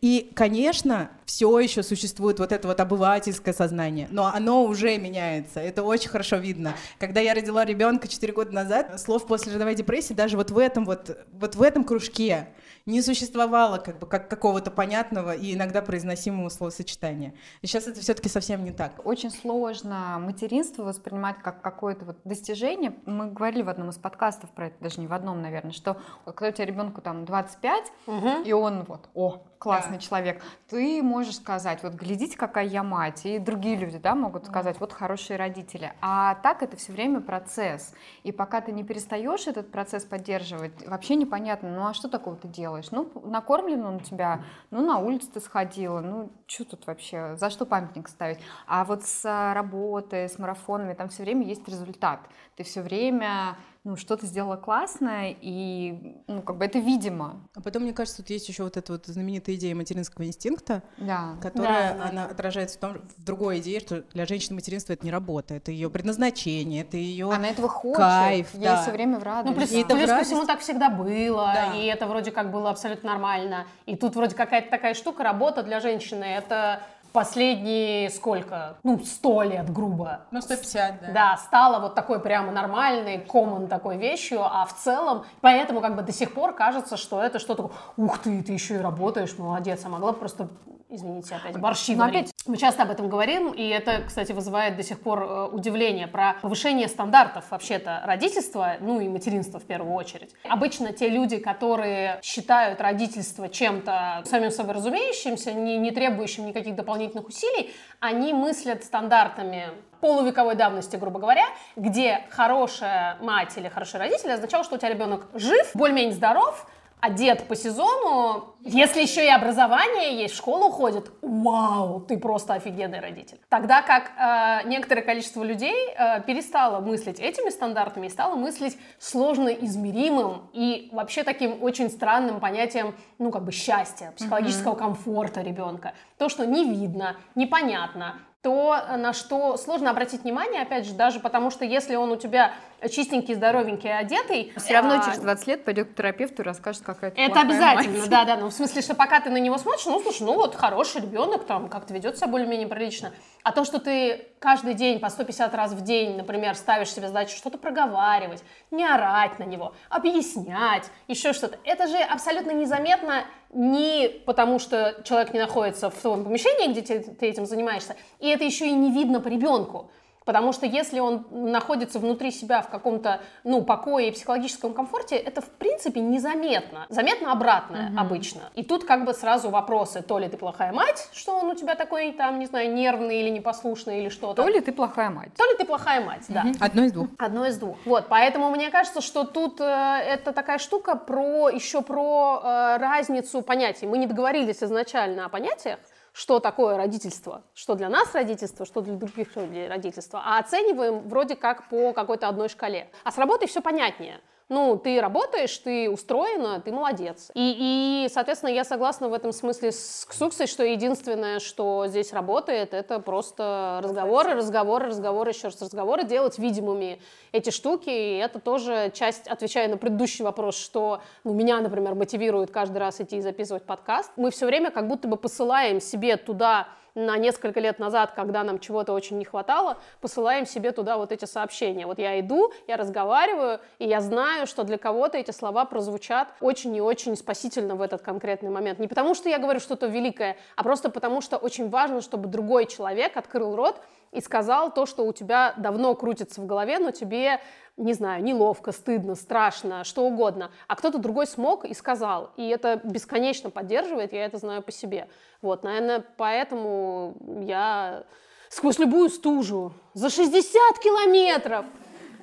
И, конечно, все еще существует вот это вот обывательское сознание, но оно уже меняется. Это очень хорошо видно. Когда я родила ребенка 4 года назад, слов после родовой депрессии даже вот в этом вот, вот в этом кружке не существовало как бы как какого-то понятного и иногда произносимого словосочетания. И сейчас это все-таки совсем не так. Очень сложно материнство воспринимать как какое-то вот достижение. Мы говорили в одном из подкастов про это, даже не в одном, наверное, что когда у тебя ребенку там 25, угу. и он вот, о, классный да. человек, ты можешь сказать, вот глядите, какая я мать, и другие люди, да, могут сказать, вот хорошие родители. А так это все время процесс, и пока ты не перестаешь этот процесс поддерживать, вообще непонятно, ну а что такого ты делаешь? Ну, накормлен он тебя, ну, на улицу ты сходила, ну, что тут вообще, за что памятник ставить? А вот с работой, с марафонами, там все время есть результат, ты все время ну, что-то сделала классное, и, ну, как бы это видимо. А потом, мне кажется, тут есть еще вот эта вот знаменитая идея материнского инстинкта, да. которая, да, она да. отражается в том, в другой идее, что для женщины материнство это не работа, это ее предназначение, это ее Она этого хочет, кайф, ей да. все время в радость. Ну, плюс, да. плюс ко всему так всегда было, да. и это вроде как было абсолютно нормально. И тут вроде какая-то такая штука, работа для женщины, это последние сколько? Ну, сто лет, грубо. Ну, 150, да. Да, стало вот такой прямо нормальной, common такой вещью, а в целом, поэтому как бы до сих пор кажется, что это что-то, ух ты, ты еще и работаешь, молодец, а могла просто извините, опять борщи Но варить. Опять... Мы часто об этом говорим, и это, кстати, вызывает до сих пор э, удивление про повышение стандартов вообще-то родительства, ну и материнства в первую очередь. Обычно те люди, которые считают родительство чем-то самим собой разумеющимся, не, не требующим никаких дополнительных усилий, они мыслят стандартами полувековой давности, грубо говоря, где хорошая мать или хороший родитель означало, что у тебя ребенок жив, более-менее здоров, одет по сезону, если еще и образование есть, в школу ходит, вау, ты просто офигенный родитель. Тогда как э, некоторое количество людей э, перестало мыслить этими стандартами и стало мыслить сложно измеримым и вообще таким очень странным понятием, ну, как бы счастья, психологического mm-hmm. комфорта ребенка. То, что не видно, непонятно, то, на что сложно обратить внимание, опять же, даже потому что если он у тебя чистенький, здоровенький, одетый... Все равно а... через 20 лет пойдет к терапевту и расскажет, какая то Это обязательно, мать. да, да. Ну, в смысле, что пока ты на него смотришь, ну, слушай, ну вот хороший ребенок, там, как-то ведет себя более-менее прилично. А то, что ты каждый день по 150 раз в день, например, ставишь себе задачу что-то проговаривать, не орать на него, объяснять, еще что-то, это же абсолютно незаметно не потому, что человек не находится в твоем помещении, где ты, ты этим занимаешься, и это еще и не видно по ребенку. Потому что если он находится внутри себя в каком-то, ну, покое и психологическом комфорте, это, в принципе, незаметно. Заметно обратное угу. обычно. И тут как бы сразу вопросы, то ли ты плохая мать, что он у тебя такой, там, не знаю, нервный или непослушный или что-то. То ли ты плохая мать. То ли ты плохая мать, да. Одно из двух. Одно из двух. Вот, поэтому мне кажется, что тут э, это такая штука про, еще про э, разницу понятий. Мы не договорились изначально о понятиях, что такое родительство, что для нас родительство, что для других людей родительство, а оцениваем вроде как по какой-то одной шкале. А с работой все понятнее ну, ты работаешь, ты устроена, ты молодец. И, и соответственно, я согласна в этом смысле с Ксуксой, что единственное, что здесь работает, это просто разговоры, разговоры, разговоры, еще раз разговоры, делать видимыми эти штуки. И это тоже часть, отвечая на предыдущий вопрос, что ну, меня, например, мотивирует каждый раз идти и записывать подкаст. Мы все время как будто бы посылаем себе туда на несколько лет назад, когда нам чего-то очень не хватало, посылаем себе туда вот эти сообщения. Вот я иду, я разговариваю, и я знаю, что для кого-то эти слова прозвучат очень и очень спасительно в этот конкретный момент. Не потому, что я говорю что-то великое, а просто потому, что очень важно, чтобы другой человек открыл рот и сказал то, что у тебя давно крутится в голове, но тебе не знаю, неловко, стыдно, страшно, что угодно, а кто-то другой смог и сказал, и это бесконечно поддерживает, я это знаю по себе. Вот, наверное, поэтому я сквозь любую стужу за 60 километров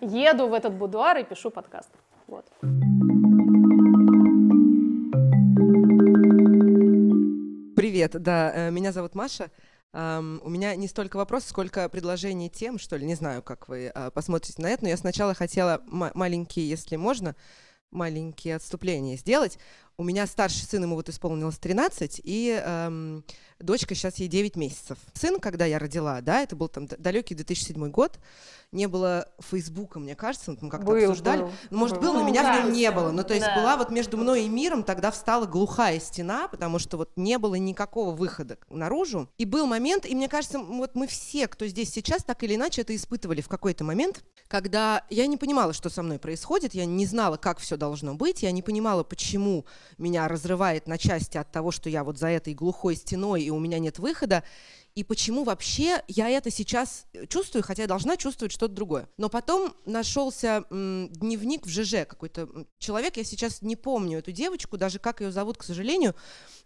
еду в этот будуар и пишу подкаст. Вот. Привет, да, э, меня зовут Маша. Um, у меня не столько вопросов, сколько предложений тем, что ли. Не знаю, как вы uh, посмотрите на это, но я сначала хотела маленькие, если можно, маленькие отступления сделать. У меня старший сын, ему вот исполнилось 13, и эм, дочка сейчас ей 9 месяцев. Сын, когда я родила, да, это был там далекий 2007 год, не было Фейсбука, мне кажется, мы там как-то Был, обсуждали. был, Ну, Может, был. был, но Ну, меня в нем да, не было. Ну, то есть Да. была вот между мной и миром тогда встала глухая стена, потому что вот не было никакого выхода наружу. И был момент, и мне кажется, вот мы все, кто здесь сейчас, так или иначе это испытывали в какой-то момент, когда я не понимала, что со мной происходит, я не знала, как все должно быть, я не понимала, почему меня разрывает на части от того, что я вот за этой глухой стеной и у меня нет выхода, и почему вообще я это сейчас чувствую, хотя я должна чувствовать что-то другое. Но потом нашелся м, дневник в ЖЖ какой-то человек, я сейчас не помню эту девочку, даже как ее зовут, к сожалению,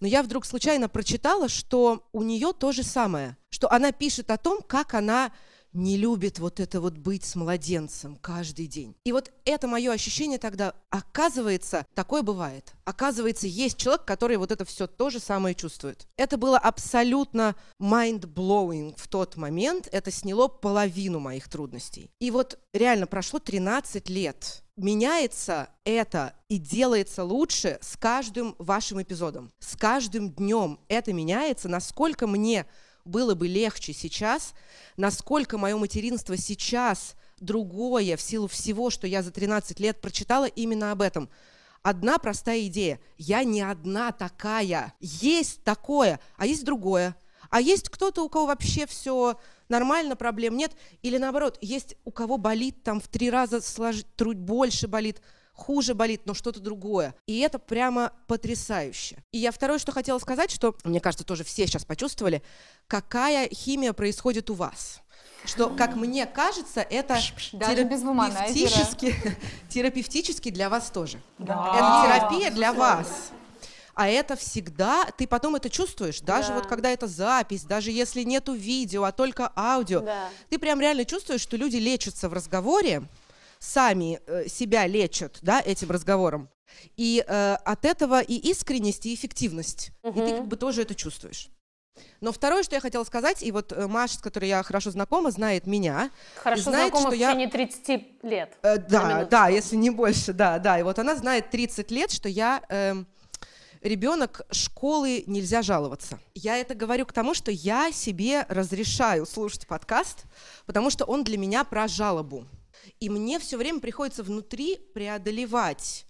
но я вдруг случайно прочитала, что у нее то же самое, что она пишет о том, как она не любит вот это вот быть с младенцем каждый день. И вот это мое ощущение тогда, оказывается, такое бывает. Оказывается, есть человек, который вот это все то же самое чувствует. Это было абсолютно mind-blowing в тот момент. Это сняло половину моих трудностей. И вот реально прошло 13 лет. Меняется это и делается лучше с каждым вашим эпизодом. С каждым днем это меняется, насколько мне было бы легче сейчас, насколько мое материнство сейчас другое в силу всего, что я за 13 лет прочитала именно об этом. Одна простая идея. Я не одна такая. Есть такое, а есть другое. А есть кто-то, у кого вообще все нормально, проблем нет. Или наоборот, есть у кого болит там в три раза слож... больше болит, хуже болит, но что-то другое. И это прямо потрясающе. И я второе, что хотела сказать, что, мне кажется, тоже все сейчас почувствовали, какая химия происходит у вас. Что, как мне кажется, это терапевтически, [laughs] терапевтически для вас тоже. Да. Это терапия для вас. А это всегда, ты потом это чувствуешь, даже Да. вот когда это запись, даже если нету видео, а только аудио, Да. ты прям реально чувствуешь, что люди лечатся в разговоре, сами э, себя лечат, да, этим разговором. И э, от этого и искренность, и эффективность. И ты как бы тоже это чувствуешь. Но второе, что я хотела сказать, и вот э, Маша, с которой я хорошо знакома, знает меня. Хорошо знает, знакома в что я... течение 30 лет. Э, да, да, если не больше, да, да. И вот она знает 30 лет, что я эм, ребенок школы нельзя жаловаться. Я это говорю к тому, что я себе разрешаю слушать подкаст, потому что он для меня про жалобу. И мне все время приходится внутри преодолевать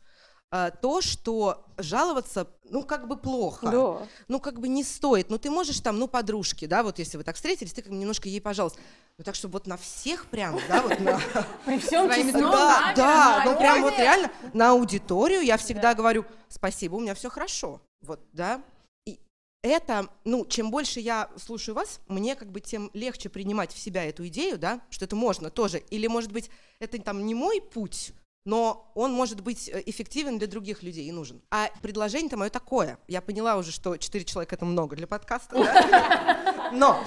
э, то, что жаловаться, ну, как бы плохо. Да. Ну, как бы не стоит. Ну, ты можешь там, ну, подружки, да, вот если вы так встретились, ты как немножко ей пожалуйста. Ну, так, чтобы вот на всех прям, да, вот на... [laughs] При всем честном Да, да, ну прям вот реально на аудиторию я всегда говорю спасибо, у меня все хорошо, вот, да. Это, ну, чем больше я слушаю вас, мне как бы тем легче принимать в себя эту идею, да, что это можно тоже. Или, может быть, это там не мой путь, но он может быть э, эффективен для других людей и нужен. А предложение-то мое такое. Я поняла уже, что 4 человека это много для подкаста. да? Но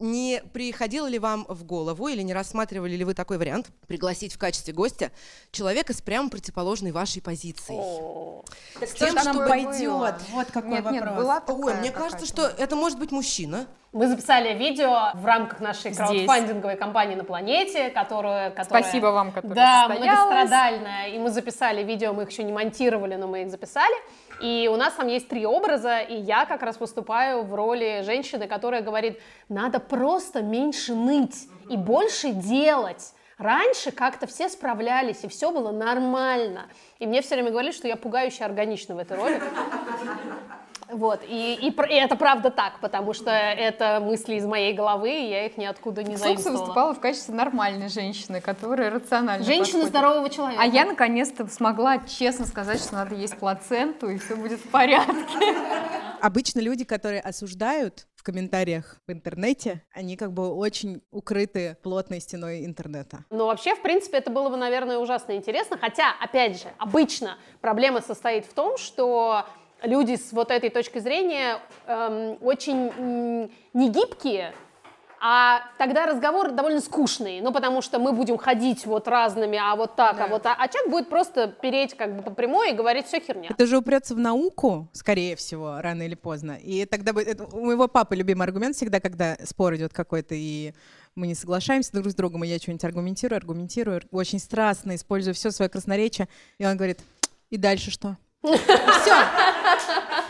не приходило ли вам в голову или не рассматривали ли вы такой вариант пригласить в качестве гостя человека с прямо противоположной вашей позицией? С кто тем, чтобы- пойдет? Вот какой Нет, нет, вопрос. была Ой, мне кажется, что это может быть мужчина. Мы записали видео в рамках нашей Здесь. краудфандинговой кампании на планете, которая, которая Спасибо вам, которая да, состоялась. многострадальная. И мы записали видео, мы их еще не монтировали, но мы их записали. И у нас там есть три образа, и я как раз выступаю в роли женщины, которая говорит, надо просто меньше ныть и больше делать. Раньше как-то все справлялись, и все было нормально. И мне все время говорили, что я пугающе органична в этой роли. Вот, и, и, и это правда так, потому что это мысли из моей головы, и я их ниоткуда не Собственно, заимствовала. выступала в качестве нормальной женщины, которая рационально Женщины подходит. здорового человека. А я наконец-то смогла честно сказать, что надо есть плаценту, и все будет в порядке. Обычно люди, которые осуждают в комментариях в интернете, они как бы очень укрыты плотной стеной интернета. Но вообще, в принципе, это было бы, наверное, ужасно интересно. Хотя, опять же, обычно проблема состоит в том, что люди с вот этой точки зрения эм, очень негибкие, а тогда разговор довольно скучный, ну, потому что мы будем ходить вот разными, а вот так, а вот так, а человек будет просто переть как бы по прямой и говорить все херня. Это же упрется в науку, скорее всего, рано или поздно. И тогда бы это у моего папы любимый аргумент всегда, когда спор идет какой-то, и мы не соглашаемся друг с другом, и я что-нибудь аргументирую, аргументирую, очень страстно использую все свое красноречие, и он говорит, и дальше что? Все.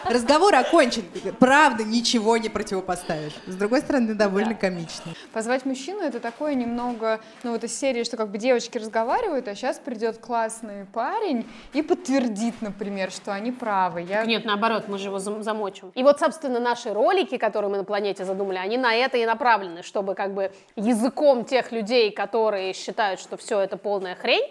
Разговор окончен. Правда, ничего не противопоставишь. С другой стороны, довольно комично. Позвать мужчину это такое немного, ну вот из серии, что как бы девочки разговаривают, а сейчас придет классный парень и подтвердит, например, что они правы. Я... Нет, наоборот, мы же его зам- замочим. И вот, собственно, наши ролики, которые мы на планете задумали, они на это и направлены, чтобы как бы языком тех людей, которые считают, что все это полная хрень,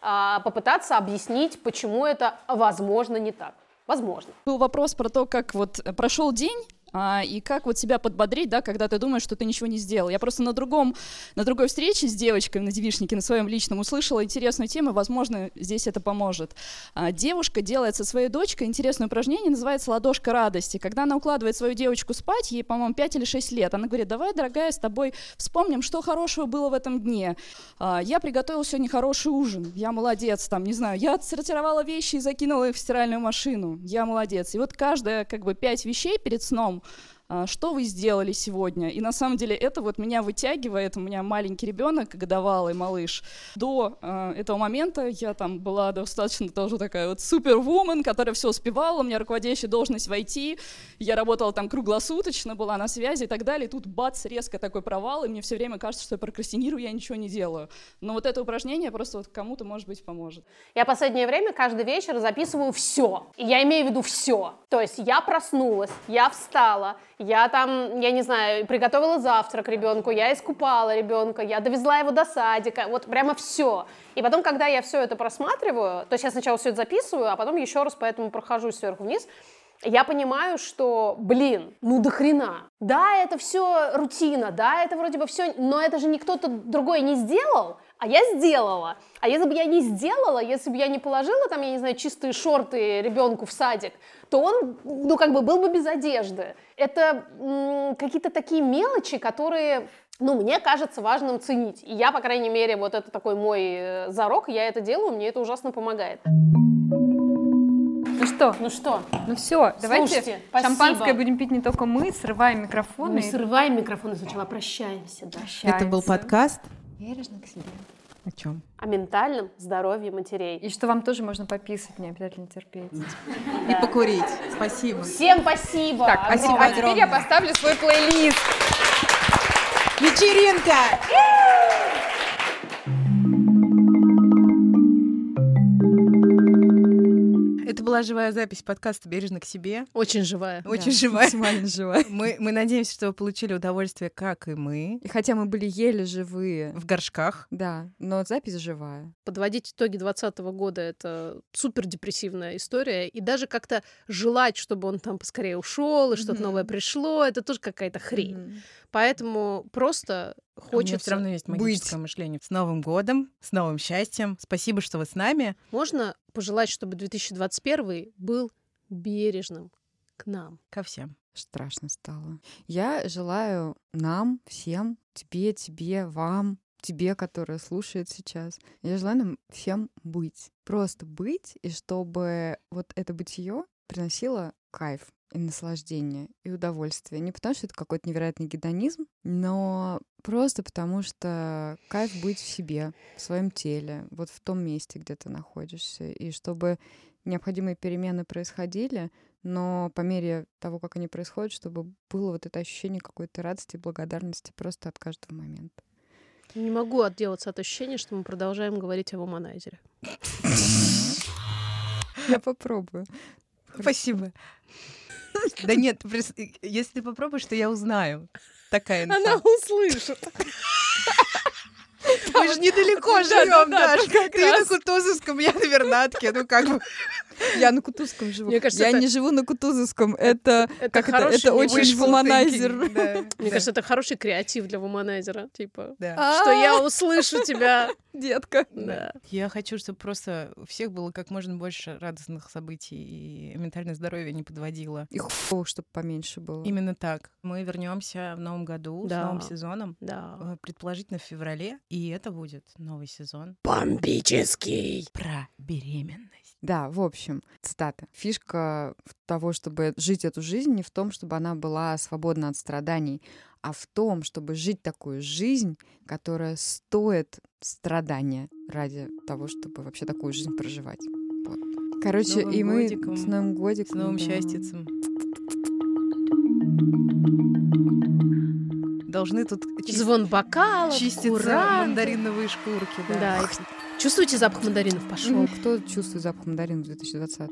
попытаться объяснить, почему это, возможно, не так. Возможно. Был вопрос про то, как вот прошел день, а, и как вот себя подбодрить, да, когда ты думаешь, что ты ничего не сделал. Я просто на другом, на другой встрече с девочкой на девишнике, на своем личном, услышала интересную тему, возможно, здесь это поможет. А, девушка делает со своей дочкой интересное упражнение, называется «Ладошка радости». Когда она укладывает свою девочку спать, ей, по-моему, 5 или 6 лет, она говорит, давай, дорогая, с тобой вспомним, что хорошего было в этом дне. А, я приготовила сегодня хороший ужин, я молодец, там, не знаю, я отсортировала вещи и закинула их в стиральную машину, я молодец. И вот каждая, как бы, пять вещей перед сном а, что вы сделали сегодня. И на самом деле это вот меня вытягивает, у меня маленький ребенок, годовалый малыш. До э, этого момента я там была достаточно тоже такая вот супервумен, которая все успевала, у меня руководящая должность войти, я работала там круглосуточно, была на связи и так далее, и тут бац, резко такой провал, и мне все время кажется, что я прокрастинирую, я ничего не делаю. Но вот это упражнение просто вот кому-то, может быть, поможет. Я последнее время каждый вечер записываю все. И я имею в виду все. То есть я проснулась, я встала, я там, я не знаю, приготовила завтрак ребенку, я искупала ребенка, я довезла его до садика, вот прямо все. И потом, когда я все это просматриваю, то есть я сначала все это записываю, а потом еще раз поэтому прохожусь сверху вниз, я понимаю, что, блин, ну до хрена. Да, это все рутина, да, это вроде бы все, но это же не кто-то другой не сделал, а я сделала. А если бы я не сделала, если бы я не положила там, я не знаю, чистые шорты ребенку в садик, то он, ну, как бы был бы без одежды. Это м, какие-то такие мелочи, которые, ну, мне кажется важным ценить. И я, по крайней мере, вот это такой мой э, зарок, я это делаю, мне это ужасно помогает. Ну что? Ну что? Ну все, давайте Слушайте, спасибо. шампанское будем пить не только мы, срываем микрофоны. Мы срываем микрофоны сначала, прощаемся, да. Это был подкаст Бережно к себе. О чем? О ментальном здоровье матерей. И что вам тоже можно пописать, не обязательно терпеть. И покурить. Спасибо. Всем спасибо! Так, а, огромное. а теперь я поставлю свой плейлист. Вечеринка! Это была живая запись подкаста «Бережно к себе». Очень живая. Очень Да, живая. максимально живая. Мы, мы надеемся, что вы получили удовольствие, как и мы, И хотя мы были еле живые, в горшках. да, но запись живая. Подводить итоги 2020 года — это супер депрессивная история. И даже как-то желать, чтобы он там поскорее ушел и что-то Мгм. новое пришло, это тоже какая-то хрень. Мгм. Поэтому просто У меня хочется... все равно есть магическое мышление. С Новым годом, с новым счастьем. Спасибо, что вы с нами. Можно пожелать, чтобы 2021 был бережным к нам. Ко всем. Страшно стало. Я желаю нам, всем, тебе, тебе, вам, тебе, которая слушает сейчас. Я желаю нам всем быть. Просто быть, и чтобы вот это бытие приносило кайф и наслаждение, и удовольствие. Не потому, что это какой-то невероятный гедонизм, но просто потому, что кайф быть в себе, в своем теле, вот в том месте, где ты находишься. И чтобы необходимые перемены происходили, но по мере того, как они происходят, чтобы было вот это ощущение какой-то радости и благодарности просто от каждого момента. Не могу отделаться от ощущения, что мы продолжаем говорить о вуманайзере. Я попробую. Спасибо. [laughs] Да нет, если ты попробуешь, то я узнаю. Такая инфа. Она услышит. Мы же недалеко Да, живем, да, да, Даш. Ты на. Кутузовском, я на Вернатке. Ну как бы. [laughs] Я на Кутузском живу. Мне кажется, я это- не живу на Кутузовском. Это, это как это, хороший это очень вуманайзер. да, [laughs] Мне да. кажется, это хороший креатив для вуманайзера. Типа, Да. что я услышу тебя. [laughs] Детка. Да. Я хочу, чтобы просто у всех было как можно больше радостных событий и ментальное здоровье не подводило. И хуевых, чтобы поменьше было. Именно так. Мы вернемся в новом году с Да. новым сезоном, Да. э, предположительно в феврале, и это будет новый сезон Бомбический. про беременность. Да, в общем, цитата. Фишка того, чтобы жить эту жизнь, не в том, чтобы она была свободна от страданий, а в том, чтобы жить такую жизнь, которая стоит страдания ради того, чтобы вообще такую жизнь проживать. Вот. Короче, и мы годиком, с Новым годиком. С новым да. счастьицем. Должны тут Звон бокалов, чиститься мандариновые шкурки. Да. Да, чувствуете запах мандаринов? Пошел. Ну, кто чувствует запах мандарина в 2020